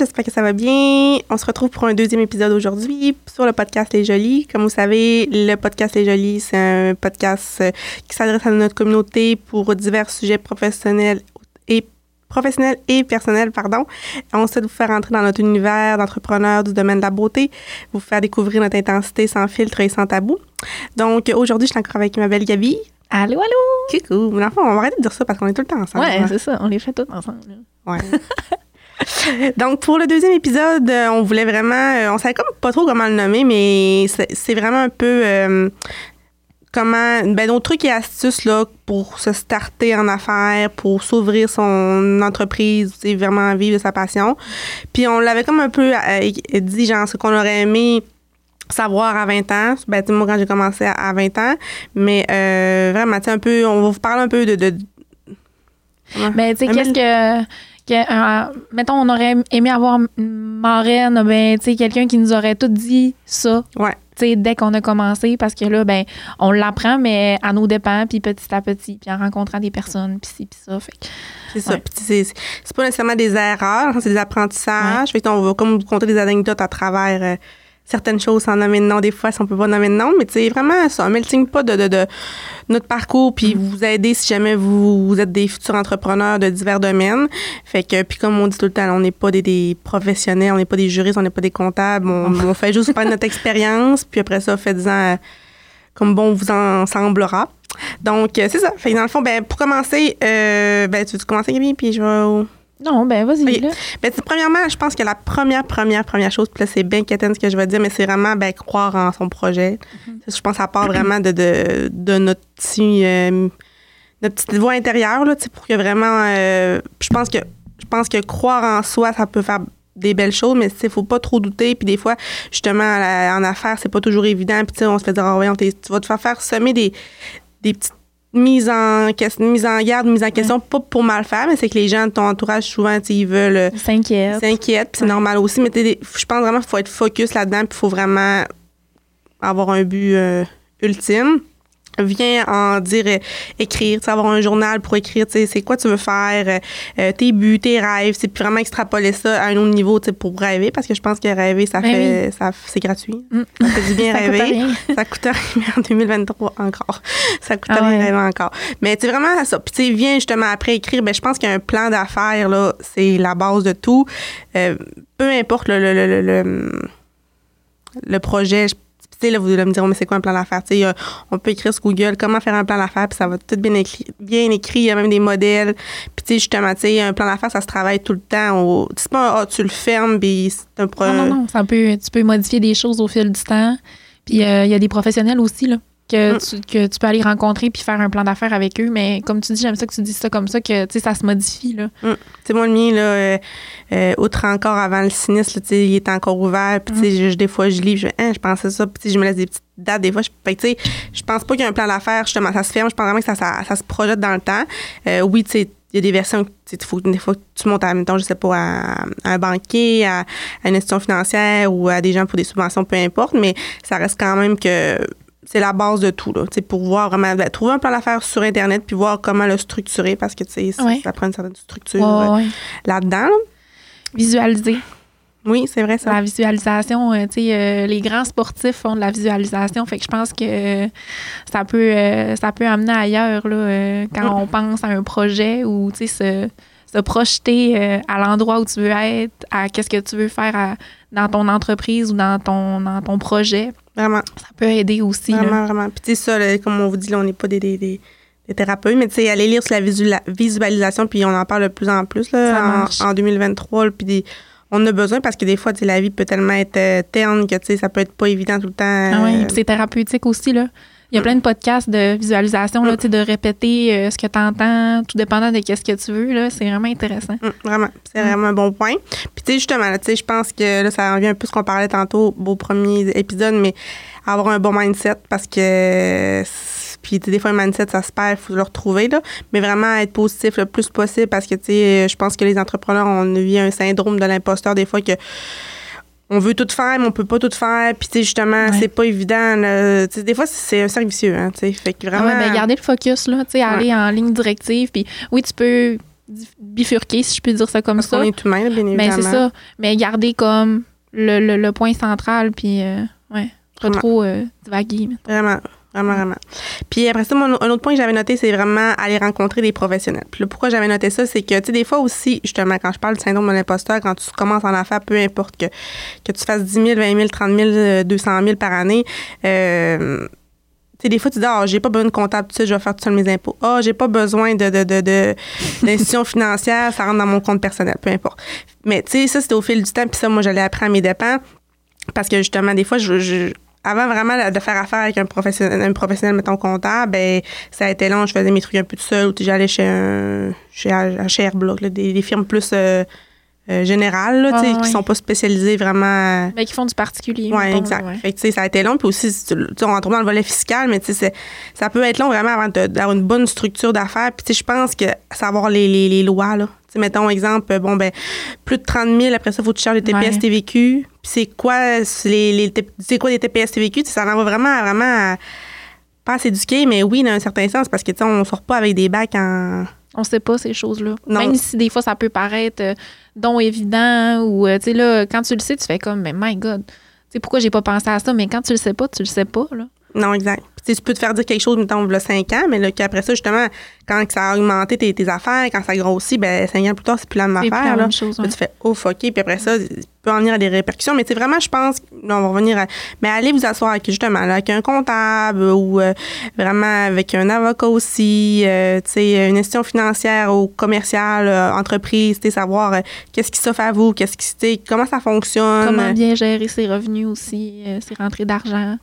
j'espère que ça va bien. On se retrouve pour un deuxième épisode aujourd'hui sur le podcast Les Jolies. Comme vous savez, le podcast Les Jolies, c'est un podcast euh, qui s'adresse à notre communauté pour divers sujets professionnels et professionnels et personnels, pardon. On souhaite vous faire entrer dans notre univers d'entrepreneurs du domaine de la beauté, vous faire découvrir notre intensité sans filtre et sans tabou. Donc, aujourd'hui, je suis encore avec ma belle Gabi. Allô, allô! Coucou! Mais enfin, on va arrêter de dire ça parce qu'on est tout le temps ensemble. Ouais, hein. c'est ça, on les fait tous ensemble. Ouais. Donc, pour le deuxième épisode, euh, on voulait vraiment. euh, on savait comme pas trop comment le nommer, mais c'est c'est vraiment un peu. euh, comment. Ben, nos trucs et astuces, là, pour se starter en affaires, pour s'ouvrir son entreprise, sais, vraiment vivre de sa passion. Puis, on l'avait comme un peu euh, dit, genre, ce qu'on aurait aimé savoir à 20 ans. Ben, moi, quand j'ai commencé à, à 20 ans. Mais euh, vraiment, tu un peu. On va vous parler un peu de. de Mais tu sais, qu'est-ce que. Que, euh, mettons, on aurait aimé avoir une marraine, ben, tu sais, quelqu'un qui nous aurait tout dit ça, Ouais. tu sais, dès qu'on a commencé, parce que là, ben, on l'apprend, mais à nos dépens, puis petit à petit, puis en rencontrant des personnes, puis ci, puis ça. Fait C'est ça. Ouais. C'est, pas nécessairement des erreurs, c'est des apprentissages. Fait que on va comme vous compter des anecdotes à travers euh, certaines choses sans nommer de nom des fois si on peut pas nommer de nom, mais c'est vraiment ça, un melting pot de, de, de notre parcours puis vous aider si jamais vous, vous êtes des futurs entrepreneurs de divers domaines. Fait que puis comme on dit tout le temps, on n'est pas des, des professionnels, on n'est pas des juristes, on n'est pas des comptables, on, on fait juste faire notre expérience puis après ça faites-en euh, comme bon vous en semblera. Donc, euh, c'est ça. Fait que dans le fond, ben, pour commencer, euh, ben, tu veux commencer, Gabi, puis je vais. Non, ben, vas-y. Ben, premièrement, je pense que la première, première, première chose, puis là, c'est bien quétaine ce que je vais dire, mais c'est vraiment ben, croire en son projet. Ça, Je pense que ça part vraiment de, de, de notre, petit, euh, notre petite voix intérieure, là, pour que vraiment. euh, je pense que je pense que croire en soi, ça peut faire des belles choses, mais il faut pas trop douter. Puis des fois, justement, la- en affaires, c'est pas toujours évident. Puis tu sais, on se fait dire, Ah, voyons, tu vas te faire faire semer des, des petites mises en, mises en garde, mises en question, pas pour mal faire, mais c'est que les gens de ton entourage, souvent, ils veulent euh, s'inquiètent. s'inquiètent, c'est Ouais. normal aussi. Mais je pense vraiment qu'il faut être focus là-dedans, puis il faut vraiment avoir un but euh, ultime. Viens en dire, euh, écrire, avoir un journal pour écrire, tu sais, c'est quoi tu veux faire, euh, euh, tes buts, tes rêves, c'est vraiment extrapoler ça à un autre niveau, pour rêver, parce que je pense que rêver, ça Ben fait, ça, c'est gratuit. Mm. Ça fait du bien Ça coûte rêver. rien. Ça coûte rien en 2023 encore. Ça coûte Ah rien ouais. rêver encore. Mais c'est vraiment ça. Puis tu viens justement après écrire. Ben, je pense qu'un plan d'affaires, là, c'est la base de tout. Euh, peu importe le, le, le, le, le- le projet. je- tu sais, là, vous allez me dire, Oh, mais c'est quoi un plan d'affaires? Tu sais, on peut écrire sur Google comment faire un plan d'affaires, puis ça va tout bien écrit, bien écrit. Il y a même des modèles. Puis, tu sais, justement, tu sais, un plan d'affaires, ça se travaille tout le temps. au- C'est pas, un, ah, tu le fermes, puis c'est un projet. Non, non, non. Ça peut, tu peux modifier des choses au fil du temps. Puis euh, il y a des professionnels aussi là, que, Mm. tu, que tu peux aller rencontrer puis faire un plan d'affaires avec eux. Mais comme tu dis, j'aime ça que tu dis ça comme ça, que tu sais, ça se modifie. Là. Tu sais, moi, le mien, là, euh, euh, outre encore avant le sinistre, tu sais, il est encore ouvert. Puis, tu sais, je- des fois, je lis, je Hein, je pensais ça. Puis, tu sais, je me laisse des petites dates. Des fois, je, que, tu sais, je pense pas qu'il y a un plan d'affaires, justement, ça se ferme. Je pense vraiment que ça, ça, ça se projette dans le temps. Euh, oui, tu sais, il y a des versions, tu faut, des fois, tu montes à, mettons, je sais pas, à, à un banquier, à, à une institution financière ou à des gens pour des subventions, peu importe, mais ça reste quand même que c'est la base de tout, là, pour voir vraiment, ben, trouver un plan d'affaires sur Internet puis voir comment le structurer parce que, tu sais, ça- Ouais. ça prend une certaine structure Ouais, euh, ouais. là-dedans, là. Visualiser. Oui, c'est vrai, ça. La visualisation, euh, tu sais, euh, les grands sportifs font de la visualisation. Fait que je pense que euh, ça peut, ça peut amener ailleurs là, quand on pense à un projet ou tu sais, se, se projeter à l'endroit où tu veux être, à qu'est-ce que tu veux faire à- dans ton entreprise ou dans ton, dans ton projet. Vraiment, Ça peut aider aussi. là. vraiment, vraiment. Puis, tu sais, ça, là, comme on vous dit, là, on n'est pas des, des, des, des thérapeutes, mais tu sais, aller lire sur la visula- visualisation, puis on en parle de plus en plus, là, en, en 2023, là, puis des- on a besoin parce que des fois, tu sais, la vie peut tellement être euh, terne que, tu sais, ça peut être pas évident tout le temps. Ah oui, euh, puis c'est thérapeutique aussi. Là. Il y a Mm. plein de podcasts de visualisation, là, Mm. de répéter euh, ce que tu entends, tout dépendant de ce que tu veux. là. C'est vraiment intéressant. Hum, vraiment, c'est Mm. vraiment un bon point. Puis tu sais justement, je pense que là ça revient un peu ce qu'on parlait tantôt au premier épisode, mais avoir un bon mindset parce que puis des fois un mindset ça se perd, il faut le retrouver là, mais vraiment être positif le plus possible parce que tu sais, je pense que les entrepreneurs on vit un syndrome de l'imposteur des fois que on veut tout faire, mais on peut pas tout faire. Puis, tu sais, justement, Ouais. c'est pas évident. là. Des fois, c'est un cercle vicieux, hein, tu sais. Fait que Ah vraiment. ouais, ben, garder le focus, là, tu sais, aller en ligne directive. Puis oui, tu peux bifurquer, si je peux dire ça comme Parce ça. qu'on est humain, bien évidemment. Mais c'est ça. Mais garder comme le, le, le point central, puis euh, ouais, pas Vraiment. trop euh, divaguer. mais- Vraiment, vraiment, vraiment. Puis après ça, mon- un autre point que j'avais noté, c'est vraiment aller rencontrer des professionnels. Puis là, pourquoi j'avais noté ça, c'est que, tu sais, des fois aussi, justement, quand je parle du syndrome de l'imposteur, quand tu commences en affaires, peu importe que, que tu fasses 10 000, 20 000, 30 000, euh, 200 000 par année, euh, tu sais, des fois, tu dis, ah, j'ai pas besoin de comptable, tout ça, je vais faire tout seul mes impôts. Ah, j'ai pas besoin de, de, de, de- d'institution financière, ça rentre dans mon compte personnel, peu importe. Mais, tu sais, ça, c'était au fil du temps, puis ça, moi, j'allais apprendre à mes dépens. Parce que, justement, des fois, je, je- avant vraiment de faire affaire avec un professionnel, un professionnel mettons, comptable, ben, ça a été long, je faisais mes trucs un peu tout seul, ou j'allais chez un, chez, chez Airblock, là, des, des firmes plus euh, euh, générales, là, ouais. qui sont pas spécialisées vraiment. Mais qui font du particulier. Oui, exact. ouais. Fait que, ça a été long. Puis aussi, on rentre dans le volet fiscal, mais ça peut être long vraiment avant d'avoir une bonne structure d'affaires. Puis, je pense que savoir les, les, les lois, là. Tu sais, mettons, exemple, bon, ben, plus de 30 000, après ça, il faut que tu charges les TPS, Ouais. TVQ. Puis, c'est quoi, les, les, c'est quoi des TPS, TVQ? Ça en va vraiment, à- vraiment à, pas à s'éduquer, mais oui, dans un certain sens, parce que, tu on sort pas avec des bacs en. On sait pas ces choses-là. Même si des fois ça peut paraître euh, don évident ou euh, tu sais là quand tu le sais tu fais comme mais my god. Tu sais pourquoi j'ai pas pensé à ça? Mais quand tu le sais pas tu le sais pas là. Non, exact. Tu tu peux te faire dire quelque chose, mettons, il y a 5 ans, mais là, qu'après ça, justement, quand ça a augmenté tes, tes affaires, quand ça grossit, ben 5 ans plus tard, c'est plus la même plus affaire. la là. même chose. Là, ouais. tu fais ouf, OK. Puis après ça, il peut en venir à des répercussions. Mais c'est vraiment, je pense, là, on va revenir à. Mais allez vous asseoir avec, justement, là, avec un comptable ou euh, vraiment avec un avocat aussi, euh, tu sais, une institution financière ou commerciale, euh, entreprise, tu sais, savoir qu'est-ce qui s'offre à vous, qu'est-ce qui, tu comment ça fonctionne. Comment bien gérer ses revenus aussi, ses rentrées d'argent.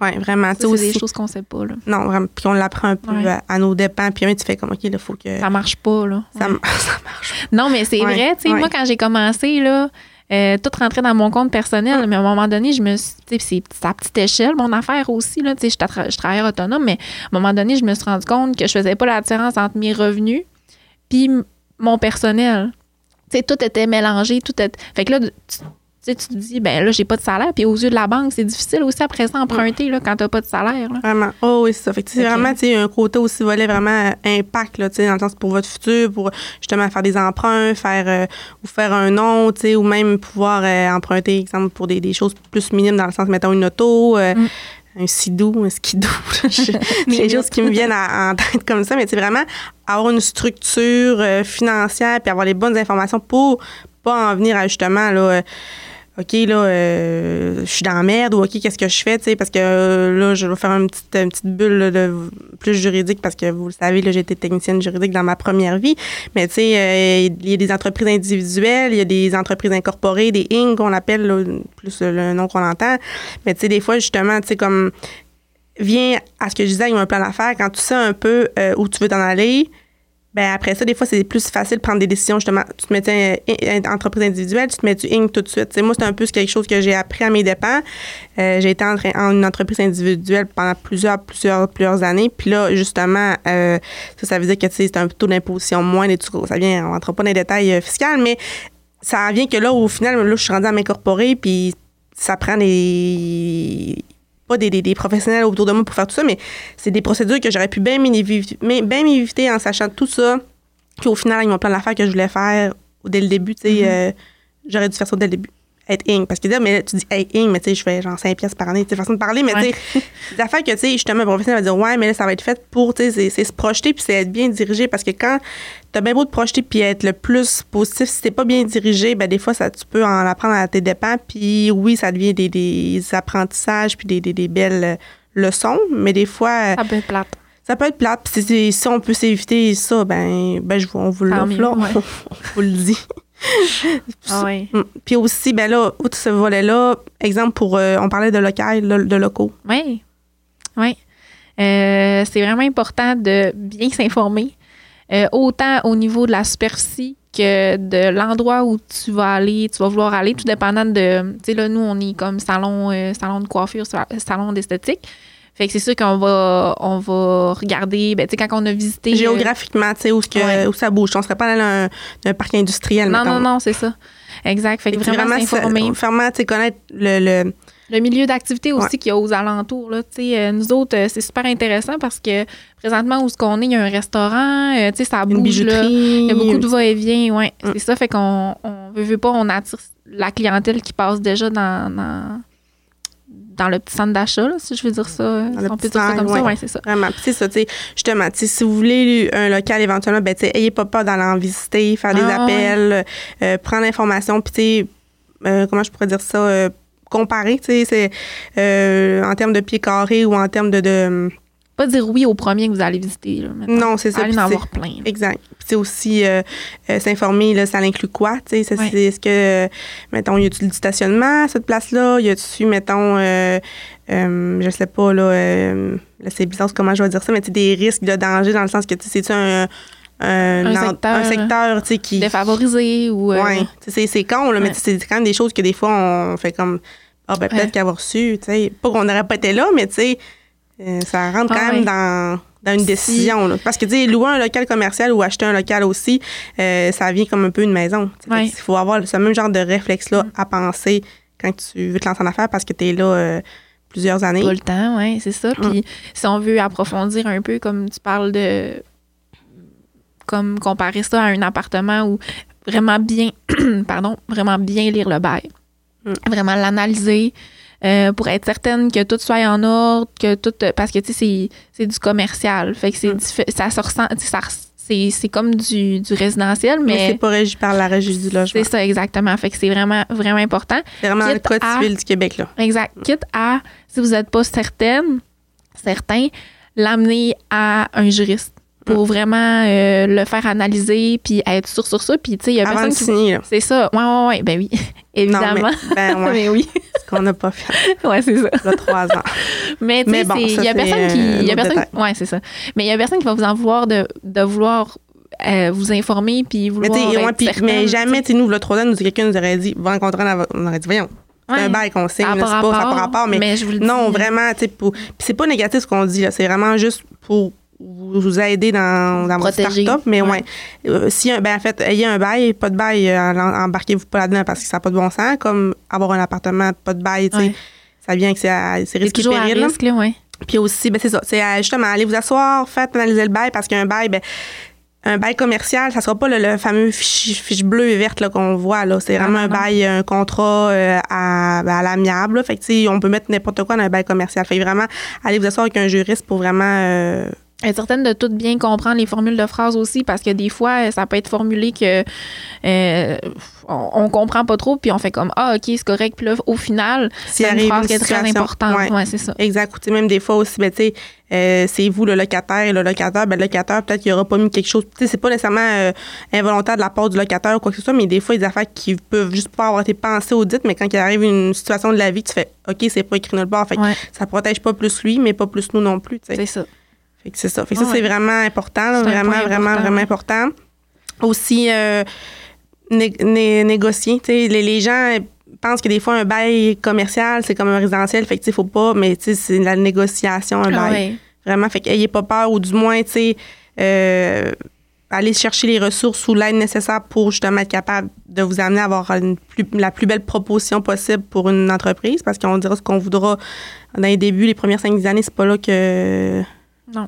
Ouais, vraiment. Ça, c'est des choses qu'on sait pas là. Non, vraiment. Puis on l'apprend un peu Ouais. à, à nos dépens. Puis un, tu fais comme, OK, il faut que. Ça marche pas là. Ça, Ouais. ça marche. Non mais c'est Ouais, vrai, tu sais moi quand j'ai commencé là euh, tout rentrait dans mon compte personnel, mais à un moment donné, je me suis, tu sais, c'est à petite échelle, mon affaire aussi, là, tu sais, je, tra- je travaille autonome, mais à un moment donné, je me suis rendu compte que je faisais pas la différence entre mes revenus puis mon personnel. Tu sais, tout était mélangé, tout était... Fait que là, tu sais, tu te dis, ben là, j'ai pas de salaire, puis aux yeux de la banque, c'est difficile aussi après ça emprunter, là, quand t'as pas de salaire, là. Vraiment. Oh oui, c'est ça. Fait que vraiment, tu sais, un côté aussi volet vraiment euh, impact, là, tu sais, dans le sens pour votre futur, pour justement faire des emprunts, faire euh, ou faire un nom, tu sais, ou même pouvoir euh, emprunter, exemple, pour des, des choses plus minimes, dans le sens, mettons, une auto, euh, Mm. un sidou, un c'est des choses qui me viennent à- en tête comme ça, mais c'est vraiment avoir une structure euh, financière puis avoir les bonnes informations pour pas en venir à justement, là, euh, OK, là, euh, je suis dans la merde ou OK, qu'est-ce que je fais, tu sais, parce que euh, là, je vais faire une petite, bulle là, plus juridique parce que vous le savez, là, j'ai été technicienne juridique dans ma première vie. Mais tu sais, euh, il y a des entreprises individuelles, il y a des entreprises incorporées, des Inc. qu'on appelle, là, plus le nom qu'on entend. Mais tu sais, des fois, justement, tu sais, comme viens à ce que je disais avec mon plan d'affaires, quand tu sais un peu euh, où tu veux t'en aller, ben après ça, des fois, c'est plus facile de prendre des décisions, justement. Tu te mets in- entreprise individuelle, tu te mets du Inc. tout de suite? Tu sais, moi, c'est un peu quelque chose que j'ai appris à mes dépens. Euh, j'ai été en, en une entreprise individuelle pendant plusieurs, plusieurs, plusieurs années. Puis là, justement, euh, ça, ça veut dire que c'est un taux d'imposition moins, et tout, ça vient, on rentre pas dans les détails euh, fiscaux, mais ça vient que là, au final, là, je suis rendue à m'incorporer, puis ça prend des pas des, des, des professionnels autour de moi pour faire tout ça, mais c'est des procédures que j'aurais pu bien m'éviter, bien m'éviter en sachant tout ça. Puis au final, avec mon plan d'affaires que je voulais faire dès le début, tu sais, euh, j'aurais dû faire ça dès le début. Être ing. Parce que là, mais là, tu dis hey, ing, mais tu sais, je fais genre 5 pièces par année. C'est façon de parler, mais Ouais. tu sais, des affaires que, tu sais, justement, un professionnel va dire ouais, mais là, ça va être fait pour, tu sais, c'est- se projeter puis c'est être bien dirigé. Parce que quand t'as bien beau te projeter puis être le plus positif, si t'es pas bien dirigé, ben des fois, ça, tu peux en apprendre à tes dépens. Puis oui, ça devient des, des apprentissages puis des, des, des belles leçons, mais des fois, euh, Ça peut être plate. ça peut être plate. Puis si, on peut s'éviter ça, ben, ben je, on vous l'offre, là. ouais. on vous le dit. Ah. Mm. Puis aussi, ben là, outre ce volet-là, exemple pour, euh, on parlait de local, de locaux. Oui. Oui. Euh, c'est vraiment important de bien s'informer, euh, autant au niveau de la superficie que de l'endroit où tu vas aller, tu vas vouloir aller, tout dépendant de. Tu sais, là, nous, on est comme salon, salon de coiffure, sa- salon d'esthétique. Fait que c'est sûr qu'on va, on va regarder, ben, tu sais, quand on a visité. euh, Géographiquement, tu sais, où, Ouais. où ça bouge. On serait pas dans un, un parc industriel, non, mettons. non, non, c'est ça. Exact. Fait que vraiment, s'informer. vraiment, tu connaître le, le- Le milieu d'activité aussi qu'il y a aux alentours. Là, Tu sais, euh, nous autres, euh, c'est super intéressant parce que présentement, où ce qu'on est, il y a un restaurant, euh, tu sais, ça bouge. Là. Il y a beaucoup de va-et-vient, ouais. Mm. C'est ça, fait qu'on on veut, veut pas, on attire la clientèle qui passe déjà dans, dans, dans le petit centre d'achat, là, si je veux dire ça. euh, Dans si on peut dire ça comme ça, ouais. c'est ça. Vraiment. Puis c'est ça, tu sais, justement, tu sais, si vous voulez un local éventuellement, ben, tu sais, ayez pas peur d'aller en visiter, faire des Ah, appels, euh, prendre l'information, puis tu sais, euh, comment je pourrais dire ça, euh, comparer, tu sais, c'est euh, en termes de pieds carrés ou en termes de... de Pas dire oui au premier que vous allez visiter. Là, non, c'est ça. Allez en avoir plein. là. Exact. Puis c'est aussi euh, euh, s'informer, là, ça inclut quoi? Tu sais, Ouais. est-ce que, mettons, y a-tu du stationnement à cette place-là? Y a-tu, mettons, euh, euh, je sais pas, là, là, c'est bizarre comment je vais dire ça, mais tu sais, des risques de danger dans le sens que, tu sais, c'est-tu un, un, secteur, un qui. Défavorisé ou. euh, Ouais. Tu sais, c'est con, là, mais Ouais. tu sais, c'est quand même des choses que des fois, on fait comme, ah, ben, peut-être Ouais. qu'avoir reçu, tu sais, pas qu'on n'aurait pas été là, mais tu sais, euh, ça rentre quand Ah, même ouais. dans, dans une Si- décision. Là. Parce que, tu sais, louer un local commercial ou acheter un local aussi, euh, ça vient comme un peu une maison. qu'il faut avoir ce même genre de réflexe-là Mm. à penser quand tu veux te lancer en affaires parce que tu es là euh, plusieurs années. Pas le temps, oui, c'est ça. Puis si on veut approfondir un peu, comme tu parles de. Comme comparer ça à un appartement où vraiment bien. pardon, vraiment bien lire le bail. Mm. Vraiment l'analyser. Euh, pour être certaine que tout soit en ordre, que tout. Parce que, tu sais, c'est- du commercial. Fait que c'est Mm. diffé- ça se ressent. ça c'est comme du, du résidentiel, mais mais. c'est pas régi par la régie du logement. C'est ça, exactement. Fait que c'est vraiment, vraiment important. C'est vraiment dans le Quitte code à- civil du Québec. Là. Exact. Quitte à, si vous n'êtes pas certaine, certain, l'amener à un juriste pour vraiment euh, le faire analyser puis être sûr sur ça. Puis, tu sais, il y a Avant de personne qui. signer. C'est ça. Ouais, ouais, ouais. Ben oui. Évidemment. Non, mais, ben, ouais, mais oui. ce qu'on n'a pas fait. Ouais, c'est ça. Là, trois ans. Mais, Mais bon, il y a personne euh, qui. Il y a autre personne. Ouais, c'est ça. Mais il y a personne qui va vous en vouloir de, de vouloir euh, vous informer puis Mais, vouloir. être ouais, mais jamais, tu sais, nous, le trois ans, nous, quelqu'un nous aurait dit, va rencontrer. On aurait dit, voyons, c'est Ouais. un bail qu'on signe, Ça a là, pas c'est pas, ça pas rapport, rapport. Mais, je vous le dis, non, là. vraiment, tu sais, c'est pas négatif ce qu'on dit, là. C'est vraiment juste pour vous vous aider dans, dans votre start-up. Mais Ouais. ouais, Euh, si, ben, en fait, ayez un bail, pas de bail, euh, embarquez-vous pas là-dedans parce que ça n'a pas de bon sens. Comme avoir un appartement, pas de bail, tu sais, Ouais. ça vient que c'est à- et toujours à péril. là. risque, là, ouais. Puis aussi, ben c'est ça. C'est justement, allez vous asseoir, faites analyser le bail parce qu'un bail, ben, un bail commercial, ça sera pas le, le fameux fiche, fiche bleue et verte qu'on voit. Là. C'est vraiment non, un non. bail, un contrat euh, à, ben, à l'amiable. Fait que, tu sais, on peut mettre n'importe quoi dans un bail commercial. Fait que vraiment, allez vous asseoir avec un juriste pour vraiment. euh, être certaine de tout bien comprendre les formules de phrases aussi, parce que des fois, ça peut être formulé que euh, on, on comprend pas trop, puis on fait comme Ah, OK, c'est correct. Puis là, au final, c'est une phrase qui est très importante. ouais. Ouais, c'est ça. Exact. Ou, même des fois aussi, ben, tu sais, euh, c'est vous le locataire et le locataire, ben, le locataire, peut-être qu'il n'aura pas mis quelque chose. Tu sais, c'est pas nécessairement euh, involontaire de la part du locataire ou quoi que ce soit, mais des fois, il y a des affaires qui peuvent juste pas avoir été pensées ou dites, mais quand il arrive une situation de la vie, tu fais, OK, c'est pas écrit nulle part. Fait que Ouais, ça protège pas plus lui, mais pas plus nous non plus, c'est ça. Fait que c'est ça. Fait que ça, Ouais. c'est vraiment important, là, vraiment, vraiment, vraiment ouais. important. Aussi, euh, né- né- négocier. Tu sais, les, les gens pensent que des fois, un bail commercial, c'est comme un résidentiel. Fait que, sais, faut pas, mais tu sais, c'est la négociation, un Ah bail. ouais. Vraiment. Fait qu'ayez pas peur, ou du moins, tu sais, euh, aller chercher les ressources ou l'aide nécessaire pour justement être capable de vous amener à avoir une plus- la plus belle proposition possible pour une entreprise. Parce qu'on dira ce qu'on voudra dans les débuts, les premières cinq années, c'est pas là que.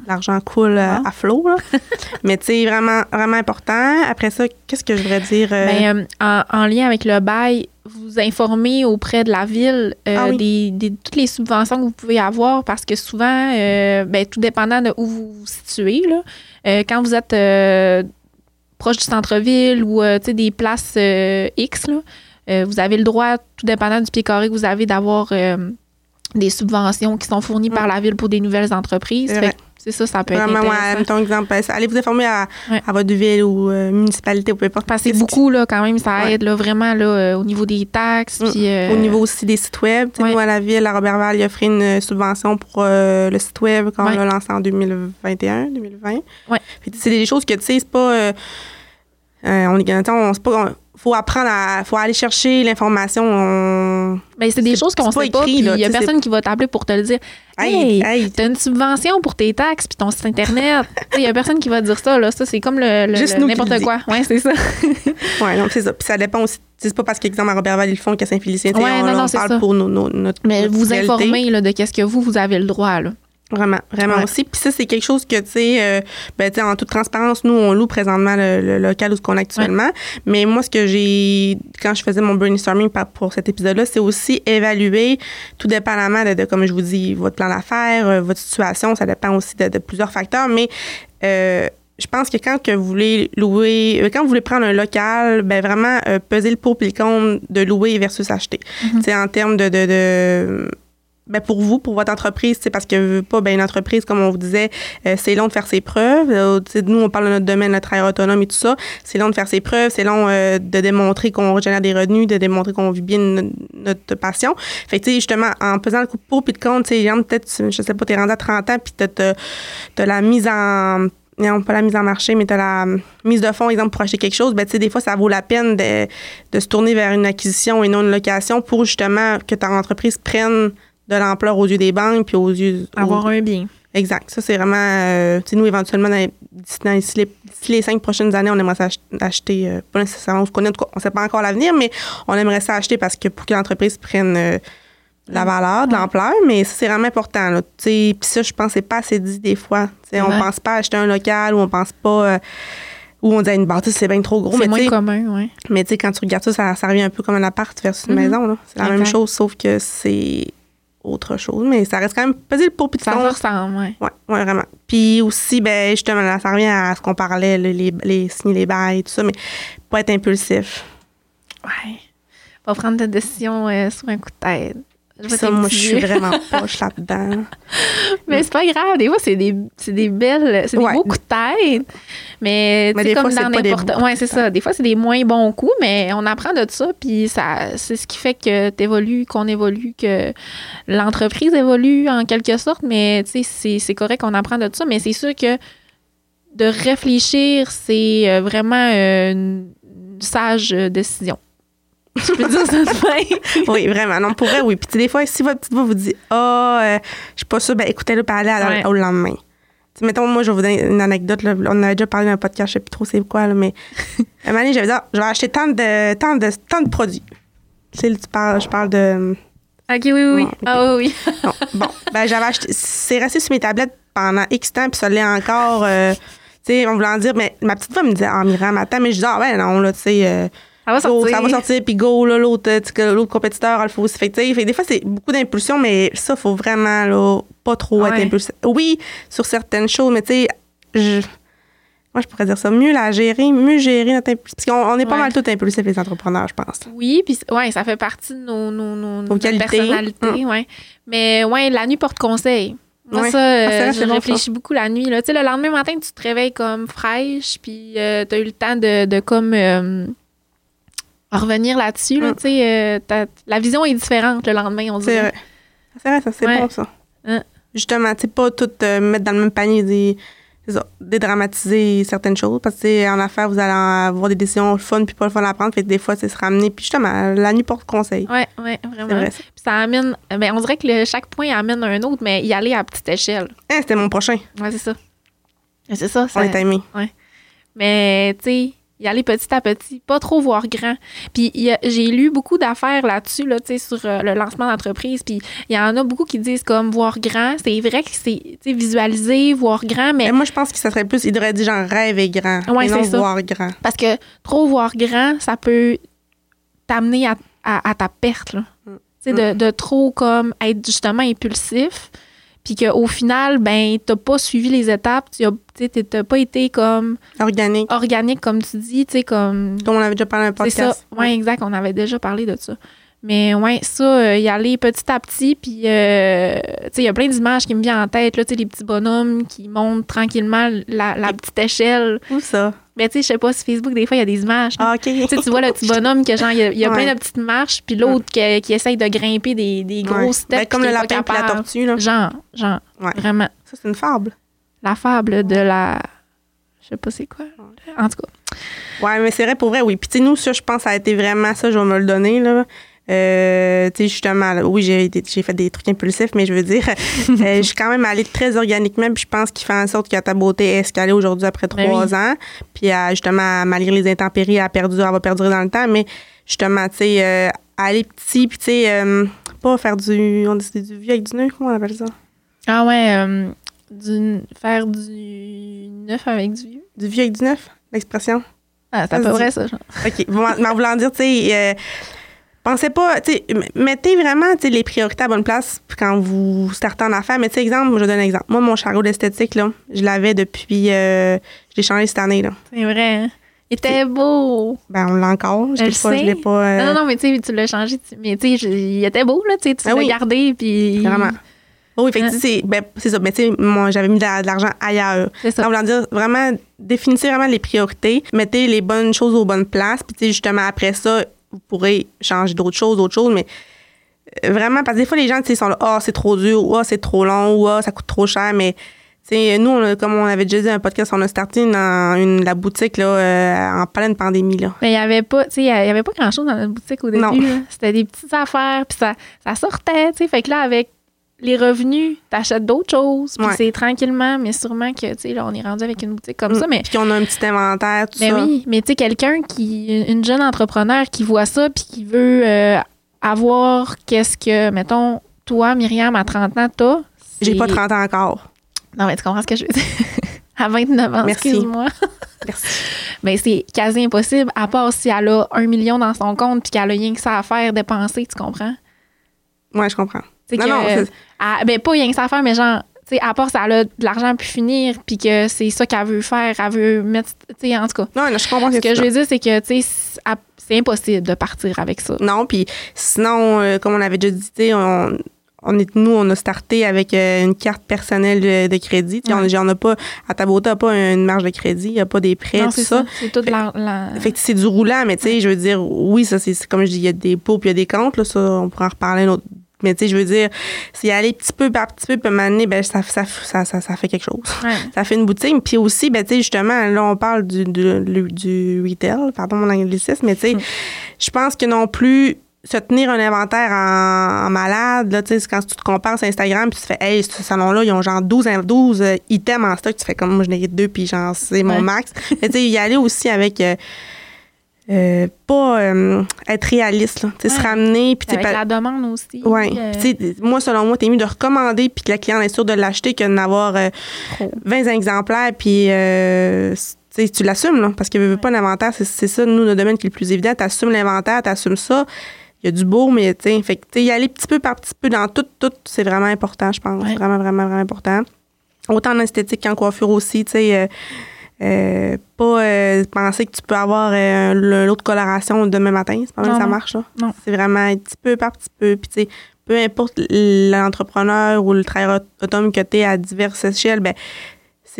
L'argent coule euh, Non. à flot. là. Mais tu sais, vraiment, vraiment important. Après ça, qu'est-ce que je voudrais dire? euh, Ben, euh, en, en lien avec le bail, vous informez auprès de la ville Ah oui. des, des- toutes les subventions que vous pouvez avoir parce que souvent, ben, tout dépendant de où vous vous situez, là, quand vous êtes proche du centre-ville ou des places X, là, vous avez le droit, tout dépendant du pied carré que vous avez, d'avoir des subventions qui sont fournies par Mm. la ville pour des nouvelles entreprises. Fait C'est ça, ça peut être vraiment, ouais, exemple, allez vous informer à, Ouais. à votre ville ou euh, municipalité ou peu importe. Parce que c'est beaucoup, là, quand même, ça Ouais. aide là, vraiment là, euh, au niveau des taxes. Mm. puis, euh, Au niveau aussi des sites web. Nous, à la ville, à Robertval, il a offert une subvention pour le site web quand on l'a lancé en 2021, 2020. Ouais. Puis, c'est des choses que, tu sais, c'est pas... on est on, on- faut apprendre à... faut aller chercher l'information. On, Ben, Mais c'est des choses qu'on sait pas. Il y a personne qui va t'appeler pour te le dire. Hey, Hey, t'as une subvention pour tes taxes puis ton site internet. Il y a personne qui va te dire ça. Là. Ça, c'est comme le, n'importe dit. quoi. Ouais, c'est ça. Ouais, non, c'est ça. Puis ça dépend aussi. C'est pas parce qu'exemple à Robertval, ils le font qu'à Saint-Félicien. Ouais, on, non, non, on parle ça. pour nos, nos- notre. Mais notre vous réalité. là, de qu'est-ce que vous, vous avez le droit. Là. Vraiment, vraiment Ouais. aussi. Puis ça, c'est quelque chose que, tu sais, euh, ben, tu sais, en toute transparence, nous, on loue présentement le, le local où on est actuellement. Mais moi, ce que j'ai, quand je faisais mon brainstorming pour cet épisode-là, c'est aussi évaluer, tout dépendamment de, de, comme je vous dis, votre plan d'affaires, euh, votre situation, ça dépend aussi de, de plusieurs facteurs. Mais euh, je pense que quand que vous voulez louer, euh, quand vous voulez prendre un local, ben vraiment euh, peser le pour et le contre de louer versus acheter. Mhm. Tu sais, en termes de, de, de ben pour vous, pour votre entreprise, c'est parce que pas ben une entreprise, comme on vous disait, euh, c'est long de faire ses preuves. Euh, nous, on parle de notre domaine, notre travail autonome et tout ça. C'est long de faire ses preuves, c'est long euh, de démontrer qu'on génère des revenus, de démontrer qu'on vit bien no- notre passion. Fait que, justement, en pesant le coup de pour puis de compte, tu sais, peut-être, je sais pas, t'es rendu à 30 ans puis t'as, t'as la mise en non, pas la mise en marché, mais tu as la mise de fonds, exemple, pour acheter quelque chose, ben, des fois, ça vaut la peine de, de se tourner vers une acquisition et non une location pour justement que ta entreprise prenne de l'ampleur aux yeux des banques puis aux yeux. Avoir aux- un bien. Exact. Ça, c'est vraiment. euh, tu sais, nous, éventuellement, dans les, dans- les, cinq prochaines années, on aimerait ça ach- acheter. euh, pas nécessairement, on ne sait pas encore l'avenir, mais on aimerait ça acheter parce que pour que l'entreprise prenne euh, de la valeur, de Ouais. l'ampleur, mais ça, c'est vraiment important. là. Tu sais, Puis ça, je pense c'est pas assez dit des fois. Tu sais, On Ouais. pense pas acheter un local ou on pense pas. euh, ou on dit une bâtisse, c'est bien trop gros. C'est Mais, moins tu sais, commun, oui. mais tu sais, quand tu regardes ça, ça, ça revient un peu comme un appart versus une Mhm. maison. C'est la même chose, sauf que c'est autre chose. Mais ça reste quand même peser le pour puis Ça ressemble, oui. Oui, ouais, vraiment. Puis aussi, ben, justement, là, ça revient à ce qu'on parlait, les, les signer les bails, tout ça, mais pas être impulsif. Ouais. Pas prendre de décision euh, sur un coup de tête. Je Ça, moi, je suis vraiment poche là-dedans. Mais c'est pas grave. Des fois, c'est des, c'est des belles, c'est Ouais. des beaux coups de tête. Mais, Mais des comme fois, dans n'importe. Ouais, c'est ça. Des fois, c'est des moins bons coups, mais on apprend de ça. Puis ça, c'est ce qui fait que tu évolues, qu'on évolue, que l'entreprise évolue en quelque sorte. Mais tu sais, c'est, correct qu'on apprend de ça. Mais c'est sûr que de réfléchir, c'est euh, vraiment une sage décision. Je peux dire ça de oui, vraiment. Non, pour vrai, oui. Puis des fois, si votre petite voix vous dit Ah, euh, je suis pas sûre, ben écoutez-le parler à Ouais. au lendemain. Tu sais, mettons, moi, je vais vous donner une anecdote. Là. On avait déjà parlé dans un podcast, je sais plus trop c'est quoi, là, mais un moment donné, j'avais dit Ah, je vais acheter tant de, tant de, tant de produits. Tu sais, tu parles, je parle de. OK, oui, oui, oui. Ah oui, oui. Bon, ben j'avais acheté. C'est resté sur mes tablettes pendant X temps, puis ça l'est encore. euh, tu sais, on voulait en dire, mais ma petite voix me disait, ah, Myriam, attends, mais je dis, ah, ouais, non, là, tu sais. euh, Ça va go, sortir. ça va sortir, puis go, là, l'autre, euh, l'autre compétiteur, elle le fait aussi. Fait que, des fois, c'est beaucoup d'impulsion, mais ça, faut vraiment, là, pas trop être Ouais. impulsif. Oui, sur certaines choses, mais tu sais, je- moi, je pourrais dire ça, mieux la gérer, mieux gérer notre impulsion. Parce qu'on on est pas Ouais. mal tous impulsifs, les entrepreneurs, je pense. Oui, puis ouais, ça fait partie de nos, nos, nos, personnalités, ouais. Mais ouais, la nuit porte conseil. Moi, Ouais. ça, Ah, euh, je réfléchis beaucoup la nuit. Là. Tu sais, le lendemain matin, tu te réveilles comme fraîche, puis euh, tu as eu le temps de, de comme euh, revenir là-dessus. Là, Mm. tu sais, euh, la vision est différente le lendemain, on C'est dirait. vrai. C'est vrai, ça, c'est Ouais. bon, ça. Hein? Justement, tu sais, pas tout euh, mettre dans le même panier, des, c'est dédramatiser certaines choses. Parce que en affaires, vous allez avoir des décisions fun puis pas le fun à prendre. Fait que des fois, c'est se ramener. Puis justement, la nuit porte conseil. Ouais, ouais, C'est vraiment. vrai. ça. Puis ça amène, ben, on dirait que le- chaque point amène un autre, mais y aller à petite échelle. Hein, c'était mon prochain. Ouais, c'est ça. C'est ça. On ça est aimés. Mais, tu sais, y aller petit à petit, pas trop voir grand. Puis j'ai lu beaucoup d'affaires là-dessus, là, tu sais, sur euh, le lancement d'entreprise. Puis il y en a beaucoup qui disent comme voir grand. C'est vrai que c'est, visualiser, voir grand, mais Mais moi, je pense que ça serait plus, il devrait dire genre grand. Ouais, et non c'est ça. voir grand. parce que trop voir grand, ça peut t'amener à, à- à ta perte, là. Mm. Tu sais, de, de trop comme être justement impulsif. Puis qu'au final, ben, t'as pas suivi les étapes, tu as- tu sais, t'as pas été comme Organique. organique, comme tu dis, tu sais, comme Comme on avait déjà parlé dans un C'est ça. podcast. Oui, exact. On avait déjà parlé de ça. Mais ouais, ça, euh, y aller petit à petit. Puis, euh, tu sais, il y a plein d'images qui me viennent en tête, là, tu sais, les petits bonhommes qui montent tranquillement la, la petite échelle. Où ça? Mais tu sais, je sais pas, sur Facebook, des fois, il y a des images. Ah, OK. Tu vois le petit bonhomme que genre, il y a, il y a Ouais. plein de petites marches, puis l'autre qui, qui essaye de grimper des, des gros Ouais. steps. Ben, comme puis le lapin et la tortue, là. Genre, genre, Ouais. vraiment. Ça, c'est une fable. La fable de la. Je sais pas c'est quoi. En tout cas. Ouais, mais c'est vrai, pour vrai, oui. Puis, tu sais, nous, ça, je pense, ça a été vraiment ça, je vais me le donner, là. Euh, tu sais, justement, oui, j'ai fait des trucs impulsifs, mais je veux dire, euh, je suis quand même allée très organiquement, puis je pense qu'il fait en sorte que ta beauté est escalée aujourd'hui après Ben trois ans. Puis euh, justement, malgré les intempéries, elle a perdu, elle va perdurer dans le temps, mais justement, tu sais, euh, aller petit, puis tu sais, pas faire du, on dit du vieux avec du nœud, comment on appelle ça? Ah ouais, euh, du, faire du neuf avec du vieux. Du vieux avec du neuf, l'expression? Ah, c'est à peu près ça. genre. OK. Bon, en en voulant dire, tu sais, euh, pensez pas, mettez vraiment, les priorités à bonne place quand vous startez en affaires. Mais, tu sais, exemple, je donne un exemple. Moi, mon chariot d'esthétique, là, je l'avais depuis, euh, je l'ai changé cette année, là. C'est vrai. hein? Il était beau. Ben, on l'a encore. Je Je pas, je l'ai pas. euh, Non, non, mais tu sais, tu l'as changé. Mais tu sais, il était beau, là. Tu Ah l'as oui. gardé, puis. Vraiment. Oui, fait que, c'est ben, c'est ça. Mais, tu sais, moi, j'avais mis de la- de l'argent ailleurs. C'est ça. Voulant dire, vraiment, définissez vraiment les priorités, mettez les bonnes choses aux bonnes places, puis tu sais, justement, après ça, vous pourrez changer d'autres choses, d'autres choses, mais euh, vraiment, parce que des fois, les gens, sais, sont là, ah, c'est trop dur, ou ah, c'est trop long, ou ah, ça coûte trop cher, mais tu sais, nous, on a- comme on avait déjà dit dans un podcast, on a starté dans une, la boutique là, euh, en pleine pandémie. Là. Mais il y avait pas, tu sais, il y avait pas grand-chose dans notre boutique au début. C'était des petites affaires, puis ça, ça sortait, tu sais. Fait que là, avec les revenus, t'achètes d'autres choses, puis Ouais. c'est tranquillement, mais sûrement que, tu sais, là, on est rendu avec une boutique comme ça, mais Puis qu'on a un petit inventaire, tout Mais ça. oui, mais tu sais, quelqu'un qui, une jeune entrepreneur qui voit ça puis qui veut euh, avoir qu'est-ce que, mettons, toi, Myriam, à 30 ans, t'as. J'ai pas 30 ans encore. Non, mais tu comprends ce que je veux dire. à 29 ans, excuse-moi. Merci. Mais c'est quasi impossible, à part si elle a un million dans son compte puis qu'elle a rien que ça à faire, dépenser, tu comprends? Ouais, je comprends. Non, que, non, elle- ben, pas rien que ça à faire, mais genre, tu sais, à part si elle a de l'argent à pu finir puis que c'est ça qu'elle veut faire, elle veut mettre, tu sais, en tout cas. Non, non, je comprends Ce que tu je veux dire, c'est que, tu sais, c'est- impossible de partir avec ça. Non, puis sinon, euh, comme on avait déjà dit, tu sais, on, on est, nous, on a starté avec euh, une carte personnelle de, crédit. Ouais. On n'a pas, à ta beauté, on n'a pas une marge de crédit, il n'y a pas des prêts, Non, tout c'est ça. ça. C'est tout Fait- la, la- Fait que c'est du roulant, mais tu sais, je veux dire, oui, ça, c'est comme je dis, il y a des pots puis il y a des comptes, là, ça, on pourra en reparler un autre. Mais tu sais, je veux dire, c'est aller petit peu par petit peu, puis donné, ben, ça, ça, ça, ça, ça fait quelque chose. Ouais. Ça fait une boutique. Puis aussi, ben, tu sais, justement, là, on parle du, du, du retail, pardon mon anglicisme, mais tu sais, Mm. je pense que non plus se tenir un inventaire en, en malade, là, tu sais, quand tu te compares sur Instagram, puis tu fais, hey, ce salon-là, ils ont genre 12, in- 12 euh, items en stock, tu fais comme moi, je n'ai deux, puis genre, c'est mon Ouais. max. Mais tu sais, y aller aussi avec. euh, euh, pas euh, être réaliste, là. Tu sais, se Ouais. ramener, puis Avec la demande aussi. Ouais. euh, moi, selon moi, t'es mieux de recommander puis que la cliente est sûre de l'acheter que euh, Trop. 20 exemplaires puis tu l'assumes, là. Parce que veux pas l'inventaire, c'est, ça, nous, notre domaine qui est le plus évident. T'assumes l'inventaire, t'assumes ça. Il y a du beau, mais tu sais, fait que, tu sais, y aller petit peu par petit peu dans tout, tout, c'est vraiment important, je pense. Ouais. Vraiment, vraiment, vraiment important. Autant en esthétique qu'en coiffure aussi, tu sais. Euh, pas euh, penser que tu peux avoir euh, l'autre coloration demain matin. C'est pas mal Non, ça marche, là. Non. C'est vraiment un petit peu par petit peu. Puis, tu sais, peu importe l'entrepreneur ou le travailleur autonome que tu es à diverses échelles, ben,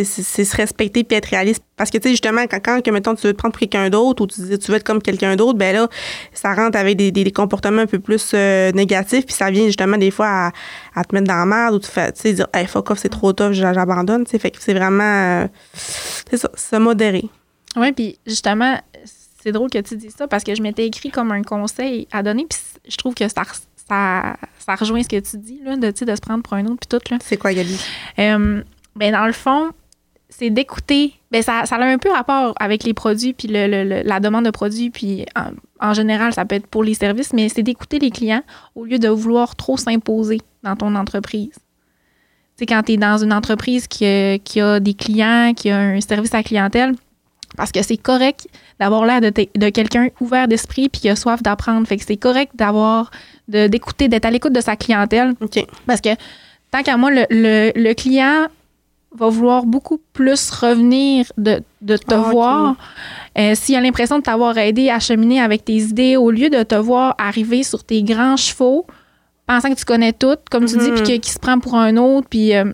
c'est se respecter puis être réaliste. Parce que, tu sais, justement, quand, quand que, mettons, tu veux te prendre pour quelqu'un d'autre ou tu, tu veux être comme quelqu'un d'autre, ben là, ça rentre avec des, des- des comportements un peu plus euh, négatifs puis ça vient justement des fois à, à te mettre dans la merde ou tu fais, tu sais, dire, hey, fuck off, c'est trop tough, j'a- j'abandonne, tu sais. Fait que c'est vraiment, euh, c'est ça, se modérer. Oui, puis justement, c'est drôle que tu dis ça parce que je m'étais écrit comme un conseil à donner, puis je trouve que ça, ça, ça rejoint ce que tu dis, là, de, de se prendre pour un autre, puis tout. Là. C'est quoi, Gabi? Euh, ben, dans le fond, c'est d'écouter. Ben, ça, ça a un peu rapport avec les produits, puis le, le- le- la demande de produits, puis en, en général, ça peut être pour les services, mais c'est d'écouter les clients au lieu de vouloir trop s'imposer dans ton entreprise. Tu sais, quand tu es dans une entreprise qui, a- qui a des clients, qui a un service à la clientèle, parce que c'est correct d'avoir l'air de, de quelqu'un ouvert d'esprit puis qui a soif d'apprendre. Fait que c'est correct d'avoir, d'écouter, d'être à l'écoute de sa clientèle. OK. Parce que tant qu'à moi, le, le- le client va vouloir beaucoup plus revenir de, de te Ah, voir. Euh, S'il a l'impression de t'avoir aidé à cheminer avec tes idées, au lieu de te voir arriver sur tes grands chevaux, pensant que tu connais tout, comme tu dis, Mhm. puis que- qui se prend pour un autre, puis... euh,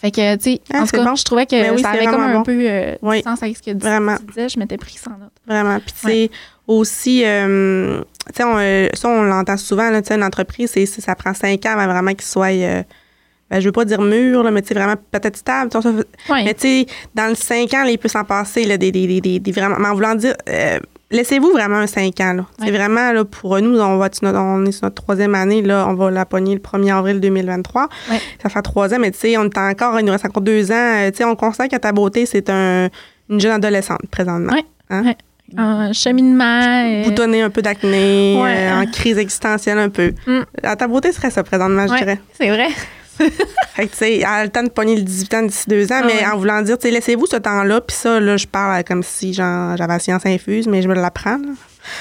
fait que, tu sais, Ah, en tout cas, bon. je trouvais que Ben oui, ça avait comme un bon. peu euh, Oui. sens avec ce que tu, disais. Je m'étais pris sans note. Vraiment. Puis, tu sais, aussi, euh, tu sais, ça, on l'entend souvent, là, tu sais, une entreprise, c'est, c'est- ça prend cinq ans avant vraiment qu'il soit, ben, je veux pas dire mûr, là, mais tu vraiment peut-être stable. ça-. Mais tu sais, dans le cinq ans, là, il peut s'en passer, là, des, des, des, des- vraiment, mais en voulant dire, euh, laissez-vous vraiment un 5 ans. là. C'est Ouais. vraiment là, pour nous, on, va, on est sur notre troisième année, là, on va la pogner le 1er avril 2023. Ouais. Ça fait trois ans, mais tu sais, on est encore, il nous reste encore deux ans. Euh, Tu sais, on constate que ta beauté, c'est un, une jeune adolescente présentement. Hein? En cheminement. Boutonner un peu d'acné, Ouais. euh, en crise existentielle un peu. Mm. À ta beauté serait ça présentement, je dirais. C'est vrai. Fait que, tu sais, elle a le temps de pogner le 18 ans d'ici deux ans, Ah mais ouais. en voulant dire, tu sais, laissez-vous ce temps-là, puis ça, là, je parle comme si genre, j'avais la science infuse, mais je me l'apprends. là.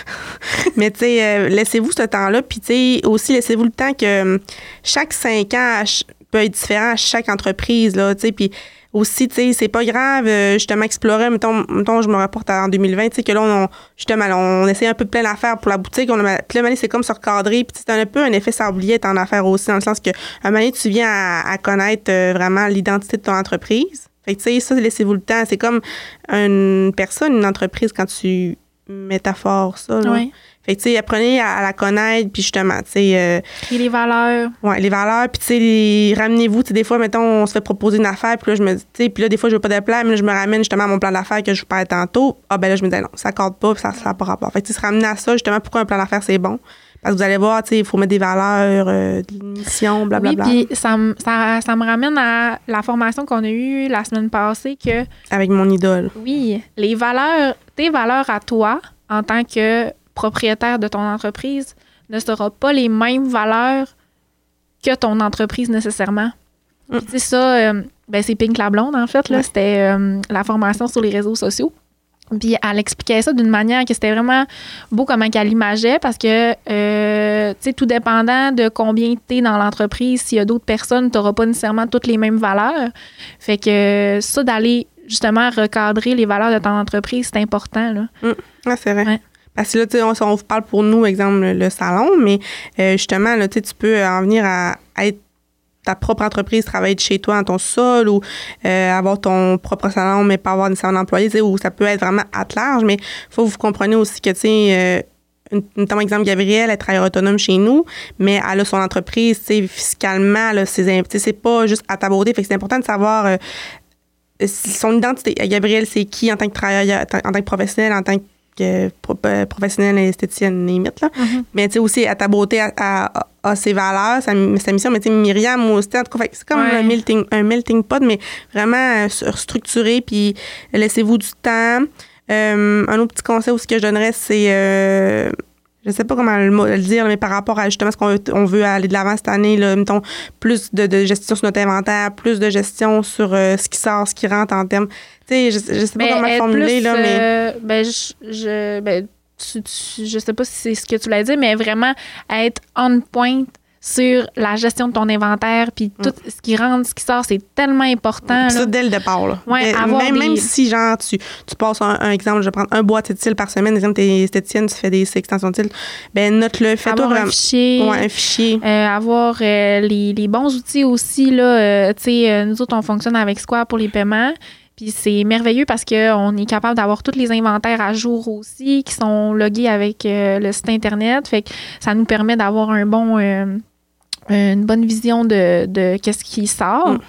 mais, tu sais, euh, laissez-vous ce temps-là, puis, tu sais, aussi, laissez-vous le temps que chaque cinq ans à ch- peut être différent à chaque entreprise, là, tu sais, puis aussi, tu sais, c'est pas grave, euh, justement, explorer, mettons, mettons, je me rapporte en 2020, tu sais, que là, on, justement, on essaie un peu plein d'affaires pour la boutique, on a, puis là, c'est comme se recadrer, puis c'est un peu un effet sablier en affaires aussi, dans le sens que, un moment donné, tu viens à, à connaître euh, vraiment l'identité de ton entreprise. Fait que, tu sais, ça, laissez-vous le temps. C'est comme une personne, une entreprise, quand tu métaphores ça, là. Ouais. Fait que, tu sais, apprenez à, à la connaître, puis justement, tu sais, euh, Et les valeurs. Ouais, les valeurs, puis tu sais, ramenez-vous, tu sais, des fois, mettons, on se fait proposer une affaire, puis là, je me dis, tu sais, puis là, des fois, je veux pas de plan, mais là, je me ramène justement à mon plan d'affaires que je vous parlais tantôt. Ah, ben là, je me dis, non, ça accorde pas, puis ça n'a pas rapport. Fait que, tu se ramener à ça, justement, pourquoi un plan d'affaires, c'est bon? Parce que vous allez voir, tu sais, il faut mettre des valeurs, euh, de blablabla. Oui, puis ça, ça, ça me ramène à la formation qu'on a eue la semaine passée que, Avec mon idole. oui, les valeurs, tes valeurs à toi, en tant que propriétaire de ton entreprise, ne seront pas les mêmes valeurs que ton entreprise nécessairement. Mm. Puis, tu sais, ça, euh, ben, c'est Pink la blonde, en fait. là. Ouais. C'était euh, la formation sur les réseaux sociaux. Puis elle expliquait ça d'une manière que c'était vraiment beau comment qu'elle imageait parce que, euh, tu sais, tout dépendant de combien tu es dans l'entreprise, s'il y a d'autres personnes, tu n'auras pas nécessairement toutes les mêmes valeurs. Fait que ça, d'aller justement recadrer les valeurs de ton entreprise, c'est important. Là. Ouais, c'est vrai. Ouais. Parce que là, tu sais, on, on vous parle pour nous, exemple, le, salon, mais euh, justement, là, tu peux en venir à, être ta propre entreprise, travailler de chez toi dans ton sol ou euh, avoir ton propre salon, mais pas avoir nécessairement sais, ou ça peut être vraiment à large, mais faut que vous compreniez aussi que, tu sais, euh, notamment exemple Gabrielle, elle travaille autonome chez nous, mais elle a son entreprise, tu sais, fiscalement, là, sais, c'est pas juste à ta beauté, fait que c'est important de savoir euh, son identité. Euh, Gabrielle, c'est qui en tant que travailleur, en tant que professionnel, en tant que euh, professionnelle esthéticienne limite là. Mais tu sais aussi à ta beauté, à, à- à ses valeurs, sa, sa mission. Mais tu sais Myriam aussi, en tout cas, c'est comme Ouais. un melting un melting pot, mais vraiment euh, structuré. Puis laissez-vous du temps. Euh, un autre petit conseil aussi que je donnerais, c'est euh, je sais pas comment le, le dire, mais par rapport à justement ce qu'on veut, on veut aller de l'avant cette année, là, mettons, plus de, de gestion sur notre inventaire, plus de gestion sur euh, ce qui sort, ce qui rentre en termes. Tu sais, je, je sais pas comment être formuler, plus, là, mais. euh, ben, je, je, ben, tu, tu- je sais pas si c'est ce que tu l'as dit, mais vraiment être on point sur la gestion de ton inventaire, puis tout ce qui rentre, ce qui sort, c'est tellement important. Ça, dès le départ. Là. Ouais, Dès- avoir même, des- même si, genre, tu, tu passes un, un exemple, je vais prendre un bois de cils par semaine, exemple, t'es esthéticienne, tu fais des extensions de cils, ben note-le, fais-toi avoir un fichier, Ouais, un fichier. euh, avoir euh, les, les bons outils aussi. Là, euh, tu sais, nous autres, on fonctionne avec Square pour les paiements. Puis c'est merveilleux parce qu'on est capable d'avoir tous les inventaires à jour aussi qui sont logués avec le site Internet. Fait que ça nous permet d'avoir un bon, une bonne vision de, de qu'est-ce qui sort. Mm.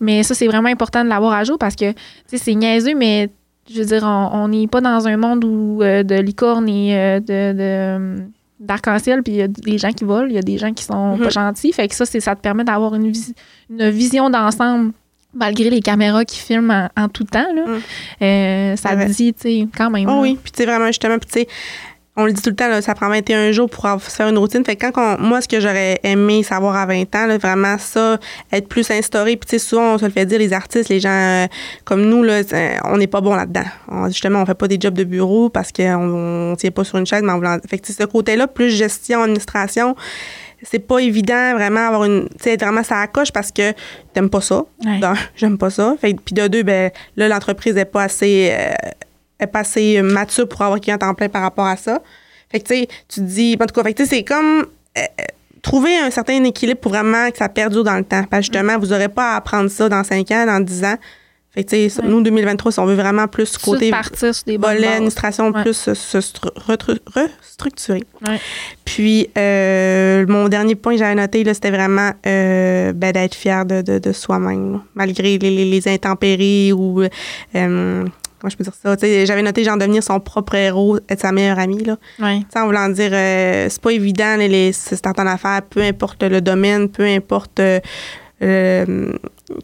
Mais ça, c'est vraiment important de l'avoir à jour parce que, tu sais, c'est niaiseux, mais je veux dire, on n'est pas dans un monde où euh, de licorne et euh, de- de d'arc-en-ciel, puis il y a des gens qui volent, il y a des gens qui sont pas gentils. Fait que ça, c'est, ça te permet d'avoir une, vis- une vision d'ensemble, malgré les caméras qui filment en, en tout temps. Là. Euh, ça te dit, tu sais, quand même. Oh oui, puis tu sais, vraiment, justement, puis tu sais, on le dit tout le temps, là, ça prend 21 jours pour avoir- se faire une routine. Fait que quand on- moi, ce que j'aurais aimé savoir à 20 ans, là, vraiment ça, être plus instauré. Puis tu sais, souvent, on se le fait dire, les artistes, les gens euh, comme nous, là, c'est- on n'est pas bon là-dedans. On- justement, on fait pas des jobs de bureau parce qu'on on tient pas sur une chaise, mais en voulant... Fait que ce côté-là, plus gestion, administration, c'est pas évident vraiment avoir une... Tu sais, vraiment ça coche parce que t'aimes pas ça. Ouais. D'un, j'aime pas ça. Fait, puis de deux, ben là, l'entreprise est pas assez, euh, est pas assez mature pour avoir quelqu'un à temps plein par rapport à ça. Fait que tu sais, tu te dis, en tout cas, fait que tu sais, c'est comme euh, euh, trouver un certain équilibre pour vraiment que ça perdure dans le temps. Parce que justement, vous n'aurez pas à apprendre ça dans 5 ans, dans 10 ans. Fait que tu sais, nous, 2023, si on veut vraiment plus côté partir sur des administration, plus se, se restructurer. Puis, euh, mon dernier point que j'avais noté, là, c'était vraiment euh, ben, d'être fier de, de, de soi-même, malgré les, les- les intempéries ou euh, comment je peux dire ça? J'avais noté genre devenir son propre héros, être sa meilleure amie. Là. En voulant dire, euh, c'est pas évident, les, les, c'est en affaire, peu importe le domaine, peu importe euh, euh,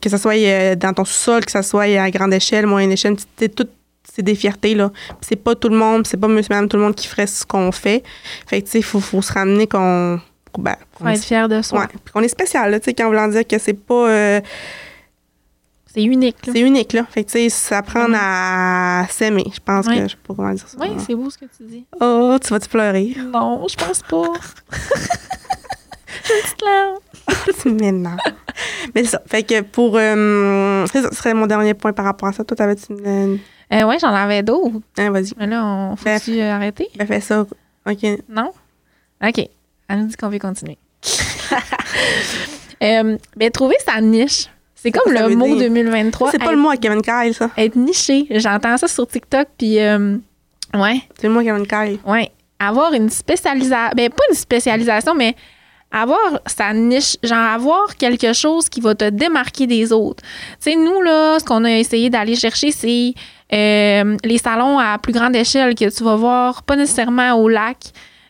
que ce soit dans ton sol, que ce soit à grande échelle, moyenne échelle, c'est tout. C'est des fiertés, là. C'est pas tout le monde, c'est pas monsieur, madame, tout le monde qui ferait ce qu'on fait. Fait que, tu sais, il faut, faut se ramener qu'on. Ben, Faut être fier de soi. ouais, puis qu'on est spécial, là, tu sais, quand voulant dire que c'est pas. C'est unique. là. c'est unique, là. Fait que, tu sais, ça prend Mhm. à s'aimer. Je pense Ouais. que. Je sais pas comment dire ça. Oui, c'est beau ce que tu dis. Oh, tu vas-tu pleurer? Non, je pense pas. Une petite larme. tu m'énerves. Mais c'est ça. Fait que pour. euh, ça, ce serait mon dernier point par rapport à ça. Toi, t'avais-tu une. une- Euh, ouais, j'en avais d'autres. Hein, vas-y. Mais là, on faut Ben, arrêter? Ben, fais ça. OK. Non? OK. Elle nous dit qu'on veut continuer. euh, ben, trouver sa niche. C'est comme le mot dire- 2023. C'est pas être, le mot à Kevin Kyle, ça. être niché. J'entends ça sur TikTok, puis euh, ouais, C'est le mot à Kevin Kyle. ouais. Avoir une spécialisation, ben pas une spécialisation, mais avoir sa niche, genre avoir quelque chose qui va te démarquer des autres. Tu sais, nous, là, ce qu'on a essayé d'aller chercher, c'est euh, les salons à plus grande échelle que tu vas voir, pas nécessairement au lac,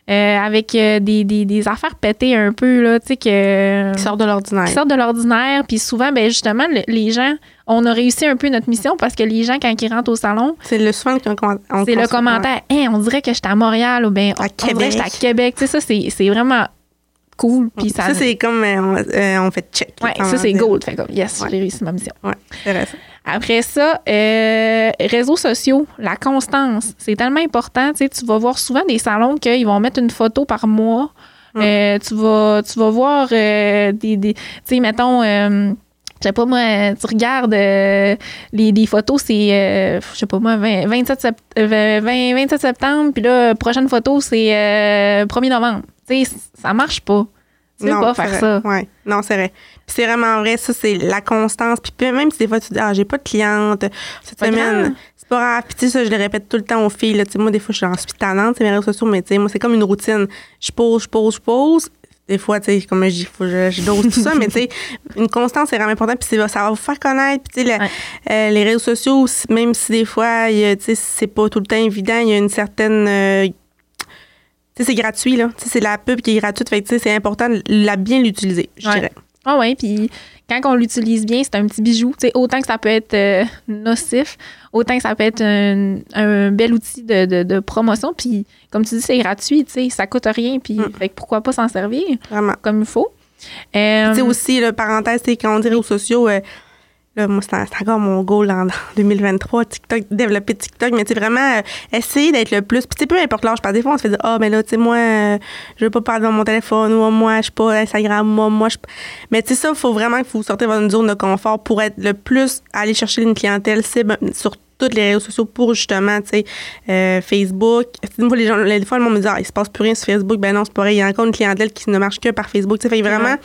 euh, avec euh, des, des, des affaires pétées un peu, là, tu sais, que Qui sort de l'ordinaire. qui sortent de l'ordinaire. Puis souvent, ben justement, le- les gens, on a réussi un peu notre mission parce que les gens, quand ils rentrent au salon, C'est le souvent qu'on c'est le commentaire Hey, on dirait que j'étais à Montréal ou bien on, dirait que j'étais à Québec. Tu sais, ça, c'est vraiment cool. Puis ça, Ça, c'est comme euh, on, euh, on fait check. ouais, ça, c'est gold. Fait comme, yes, Ouais. j'ai réussi ma mission. Ouais, ça. Après ça, euh, réseaux sociaux, la constance, c'est tellement important. Tu sais, tu vas voir souvent des salons qu'ils vont mettre une photo par mois. Euh, tu, vas, tu vas voir euh, des, des- Tu sais, mettons, euh, je sais pas moi, tu regardes euh, les, les photos, c'est, euh, je sais pas moi, 20 27, sept- euh, 20 27 septembre, puis là, prochaine photo, c'est euh, 1er novembre. Tu sais, ça marche pas. Tu Non, pas c'est faire vrai. ça. Ouais. Non, c'est vrai. C'est vraiment vrai. Ça, c'est la constance. Puis même si des fois, tu dis, ah, j'ai pas de cliente cette Pas semaine. C'est pas grave. Puis tu sais, ça, je le répète tout le temps aux filles. Là. Moi, des fois, je suis tannante, c'est mes réseaux sociaux, mais tu sais, moi, c'est comme une routine. Je pose, je pose, je pose. Des fois, tu sais, comme je dis, faut je, je dose tout ça, mais tu sais, une constance, c'est vraiment important. Puis ça va vous faire connaître. Puis tu sais, Ouais. euh, les réseaux sociaux, même si des fois, tu sais, c'est pas tout le temps évident, il y a une certaine. euh, c'est gratuit, là. C'est la pub qui est gratuite. Fait que, tu sais, c'est important de la bien l'utiliser, je dirais. Ah ouais, puis quand on l'utilise bien, c'est un petit bijou. Tu sais, autant que ça peut être euh, nocif, autant que ça peut être un, un bel outil de, de- de promotion. Puis comme tu dis, c'est gratuit, tu sais, ça coûte rien. Puis Mm. fait que pourquoi pas s'en servir Vraiment. comme il faut. Euh, Tu sais, aussi, le parenthèse, c'est quand on dit réseaux sociaux, euh, là, moi, c'est c'est encore mon goal en 2023, TikTok, développer TikTok, mais tu sais, vraiment, euh, essayer d'être le plus. Puis, peu importe l'âge, parce que des fois, on se fait dire, ah, mais là, tu sais, moi, euh, je veux pas parler dans mon téléphone, ou moi, je suis pas Instagram, moi, moi, je pas- Mais, tu sais, ça, il faut vraiment que vous sortez de votre zone de confort pour être le plus, aller chercher une clientèle cible sur tous les réseaux sociaux pour justement, tu sais, euh, Facebook. Fois, les gens, des fois, le monde me dit, ah, il se passe plus rien sur Facebook. Ben non, c'est pareil. Il y a encore une clientèle qui ne marche que par Facebook. Tu sais, fait que vraiment,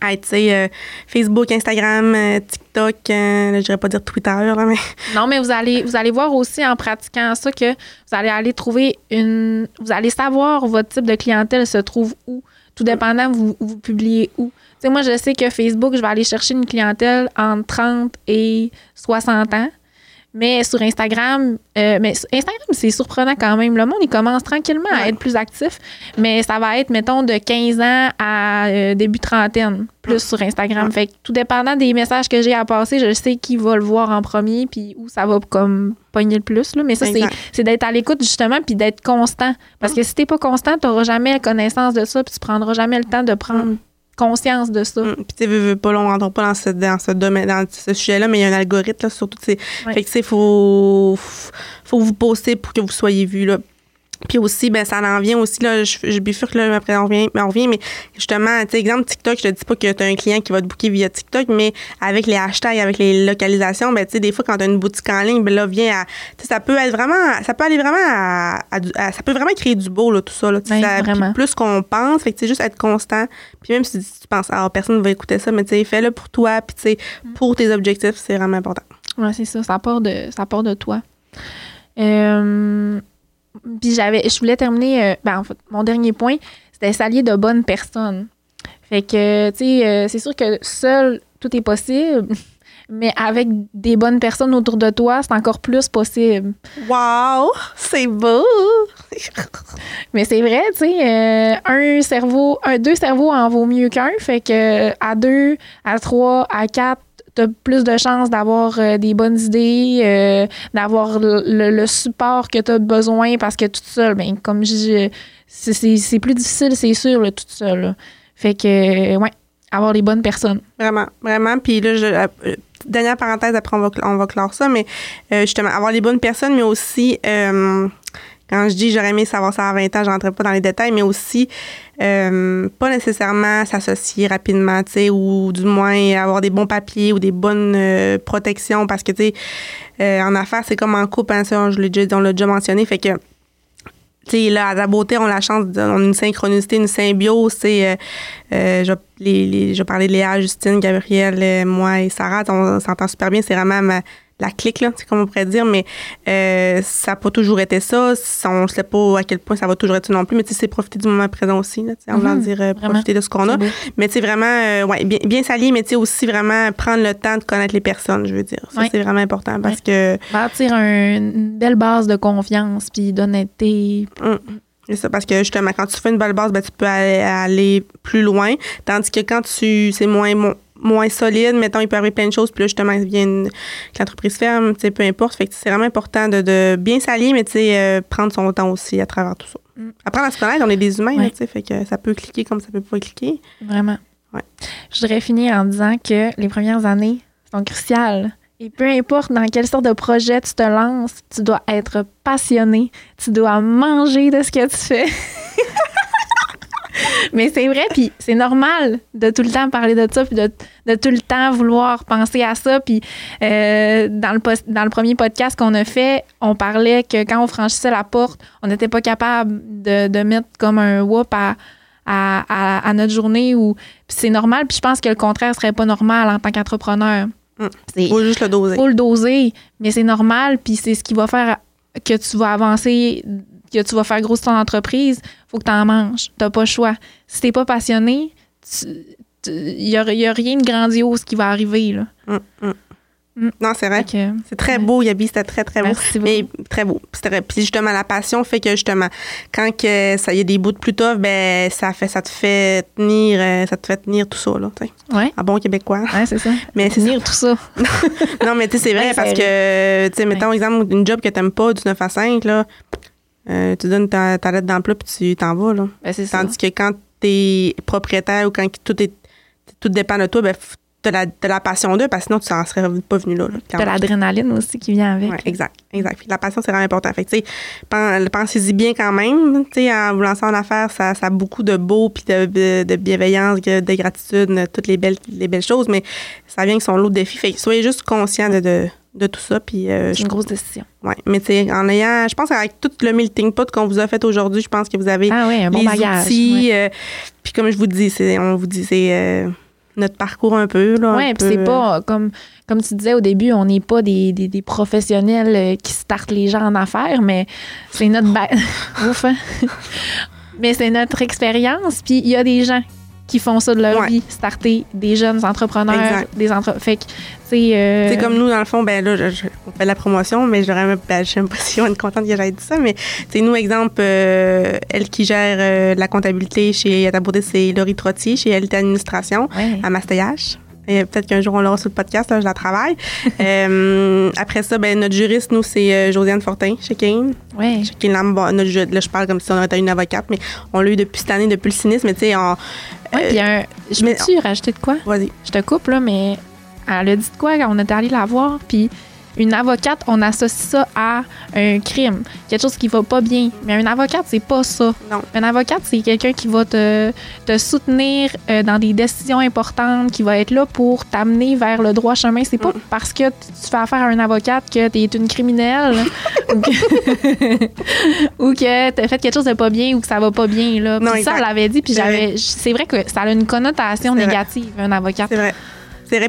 tu sais, euh, Facebook, Instagram, euh, TikTok, euh, je dirais pas dire Twitter, là, mais Non, mais vous allez, vous allez voir aussi en pratiquant ça que vous allez aller trouver une. Vous allez savoir votre type de clientèle se trouve où. Tout dépendant, vous, vous publiez où. Tu sais, moi, je sais que Facebook, je vais aller chercher une clientèle entre 30 et 60 ans. Mais sur Instagram, euh, mais Instagram, c'est surprenant quand même. Le monde, il commence tranquillement à être plus actif, mais ça va être, mettons, de 15 ans à euh, début trentaine, plus sur Instagram. Ouais. Fait que tout dépendant des messages que j'ai à passer, je sais qui va le voir en premier, puis où ça va comme pogner le plus. Là. Mais ça, c'est, d'être à l'écoute, justement, puis d'être constant. Parce que si t'es pas constant, tu n'auras jamais connaissance de ça, puis tu prendras jamais le temps de prendre conscience de ça. Mm. Puis, tu sais, veux, veux pas, là, on rentre pas dans ce, dans ce domaine, dans ce sujet-là, mais il y a un algorithme, là, surtout. Ouais. Fait que, tu sais, faut, faut vous poster pour que vous soyez vus, là. Puis aussi, ben, ça en vient aussi, là, je, je bifurque, là, après, on revient, on revient, mais justement, tu sais, exemple, TikTok, je te dis pas que tu as un client qui va te booker via TikTok, mais avec les hashtags, avec les localisations, ben, tu sais, des fois, quand tu as une boutique en ligne, ben, là, vient à, tu sais, ça peut être vraiment, ça peut aller vraiment à, à du- à- ça peut vraiment créer du beau, là, tout ça, là, ça- vraiment. plus qu'on pense, fait que, tu sais, juste être constant, puis même si tu penses, ah, personne va écouter ça, mais tu sais, fais-le pour toi, puis tu sais, pour tes objectifs, c'est vraiment important. Ouais, c'est ça. Ça part de, ça part de toi. Euh, puis j'avais, je voulais terminer, euh, ben, en fait, mon dernier point, c'était s'allier de bonnes personnes. Fait que, tu sais, euh, c'est sûr que seul, tout est possible, mais avec des bonnes personnes autour de toi, c'est encore plus possible. Wow! C'est beau! Mais c'est vrai, tu sais, euh, un cerveau, un, deux cerveaux en vaut mieux qu'un. Fait que à deux, à trois, à quatre, plus de chances d'avoir euh, des bonnes idées, euh, d'avoir le, le support que t'as besoin parce que toute seule, ben, comme je c'est- plus difficile, c'est sûr, là, toute seule. Fait que, euh, ouais, avoir les bonnes personnes. Vraiment, vraiment. Puis là, je, dernière parenthèse, après on va, on va clore ça, mais justement, avoir les bonnes personnes, mais aussi, quand je dis j'aurais aimé savoir ça à 20 ans, je pas dans les détails, mais aussi, euh, pas nécessairement s'associer rapidement, tu sais, ou du moins avoir des bons papiers ou des bonnes euh, protections, parce que, tu sais, euh, en affaires, c'est comme en couple, hein, ça, je l'ai déjà, on l'a déjà mentionné, fait que tu sais, là, à la beauté, on a la chance, de, on une synchronicité, une symbiose. Euh, euh, je, les, je parlais de Léa, Justine, Gabrielle, euh, moi et Sarah, on s'entend super bien. C'est vraiment ma- la clique, là, c'est comme on pourrait dire, mais euh, ça n'a pas toujours été ça. On ne sait pas à quel point ça va toujours être ça non plus, mais tu sais, c'est profiter du moment présent aussi, là, en voulant Mhm, dire euh, profiter de ce qu'on a. C'est beau. Mais tu sais, vraiment, euh, ouais, bien, bien s'allier, mais tu sais, aussi vraiment prendre le temps de connaître les personnes, je veux dire. Ça, c'est vraiment important parce que Bâtir un- une belle base de confiance puis d'honnêteté. C'est ça, parce que justement, quand tu fais une belle base, ben, tu peux aller, aller plus loin. Tandis que quand tu c'est moins, mo- moins solide, mettons, il peut arriver plein de choses, puis là, justement, il vient une- que l'entreprise ferme, tu sais, peu importe. Fait que c'est vraiment important de, de bien s'allier, mais tu sais, euh, prendre son temps aussi à travers tout ça. Mm. Apprendre à se connaître, on est des humains, Ouais. tu sais, fait que ça peut cliquer comme ça peut pas cliquer. Vraiment. Ouais. Je voudrais finir en disant que les premières années sont cruciales. Et peu importe dans quelle sorte de projet tu te lances, tu dois être passionné. Tu dois manger de ce que tu fais. Mais c'est vrai, puis c'est normal de tout le temps parler de ça, puis de, de tout le temps vouloir penser à ça. Puis euh, dans, le dans le premier podcast qu'on a fait, on parlait que quand on franchissait la porte, on n'était pas capable de, de mettre comme un whoop à, à, à- à notre journée. Ou, puis c'est normal, puis je pense que le contraire serait pas normal en tant qu'entrepreneur. Mm. C'est Faut juste le doser. faut le doser, mais c'est normal, puis c'est ce qui va faire que tu vas avancer, que tu vas faire grosse ton entreprise. faut que tu en manges. Tu pas le choix. Si t'es pas passionné, il n'y a, y a rien de grandiose qui va arriver. Là. Mm, mm. Mm. Non, c'est vrai. C'est très Ouais. beau, Yabi, c'était très, très beau. merci beaucoup. Mais très beau. Puis justement, la passion fait que justement, quand que ça y a des bouts de plus tough, ben ça fait ça te fait tenir, euh, ça te fait tenir tout ça là, tu. Ouais. En bon québécois. Ouais, c'est ça. Mais Tenir tout ça. non, mais tu sais, c'est vrai Ouais, parce que, tu sais, mettons, exemple, une job que t'aimes pas du 9 à 5, là, euh, tu donnes ta, ta lettre d'emploi puis tu t'en vas, là. Ben, ça. Tandis que quand t'es propriétaire ou quand tout est tout dépend de toi, ben, t'as la, t'as la passion d'eux parce que sinon tu n'en serais pas venu là. là, clairement. l'adrénaline aussi qui vient avec. Ouais, exact, exact. Puis la passion, c'est vraiment important. Fait que, tu pensez-y bien quand même. Tu sais, en vous lançant en affaires, ça, ça a beaucoup de beau, puis de, de, de bienveillance, de de gratitude, de toutes les belles, les belles choses, mais ça vient avec son lot de défis. Fait que soyez juste conscients de, de, de tout ça. Puis, euh, C'est une grosse décision. Ouais, mais sais, en ayant, je pense qu'avec tout le melting pot qu'on vous a fait aujourd'hui, je pense que vous avez Ah oui, un bon les bagage. outils. ouais. euh, puis comme je vous dis, c'est, on vous dit, c'est euh, notre parcours un peu. Oui, puis c'est pas comme comme tu disais au début, on n'est pas des, des, des professionnels qui startent les gens en affaires, mais c'est notre Ouf, hein? mais c'est notre expérience. Puis il y a des gens qui font ça de leur Ouais. vie, starter des jeunes entrepreneurs, Exact. des entre... Fait que, tu euh, C'est comme nous, dans le fond, ben là, je, je- on fait de la promotion, mais j'aurais même, ben, je sais pas si on est contente que j'aille dit ça, mais c'est nous, exemple, euh, elle qui gère euh, la comptabilité chez Yata Beauté, c'est Laurie Trottier, chez LT Administration, ouais. à Mastayache. Et peut-être qu'un jour, on l'aura sur le podcast, là, je la travaille. Euh, après ça, ben, notre juriste, nous, c'est Josiane Fortin, chez Kane. ouais. Chez Kane notre là, je parle comme si on était une avocate, mais on l'a eu depuis cette année, depuis le cynisme, mais tu sais, Ouais, euh, puis un- je peux-tu rajouter de quoi? Vas-y. Je te coupe, là, mais elle a dit de quoi quand on est allé la voir? Puis une avocate, on associe ça à un crime, quelque chose qui va pas bien. Mais un avocate, c'est pas ça. Non. Un avocate, c'est quelqu'un qui va te, te soutenir euh, dans des décisions importantes, qui va être là pour t'amener vers le droit chemin. C'est pas Mm. parce que tu fais affaire à un avocate que tu es une criminelle ou que, que tu as fait quelque chose de pas bien ou que ça va pas bien. Là. Non, ça, elle l'avait dit, puis C'est j'avais. C'est vrai que ça a une connotation vrai. négative, un avocat. C'est vrai.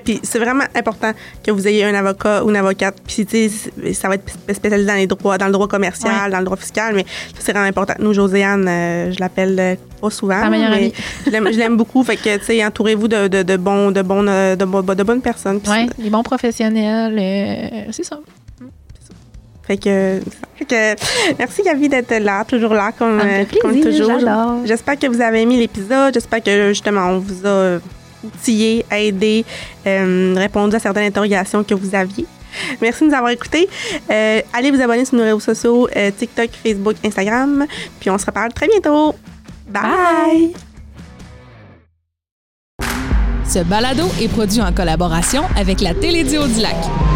Puis c'est vraiment important que vous ayez un avocat ou une avocate. Puis, tu sais, ça va être spécialisé dans les droits, dans le droit commercial, dans le droit fiscal, mais c'est vraiment important. Nous, Joséanne, euh, je l'appelle euh, pas souvent, mais je l'aime beaucoup. Fait que, tu sais, entourez-vous de, de, de, bons, de, bons, de, de, bonnes personnes. Oui, les bons professionnels, c'est ça. Fait que, que merci Gabi d'être là, toujours là comme, comme toujours. J'espère que vous avez aimé l'épisode. J'espère que justement on vous a outillé, aidé, euh, répondu à certaines interrogations que vous aviez. Merci de nous avoir écoutés. Euh, allez vous abonner sur nos réseaux sociaux, euh, TikTok, Facebook, Instagram. Puis on se reparle très bientôt. Bye. Ce balado est produit en collaboration avec la Télédio du Lac.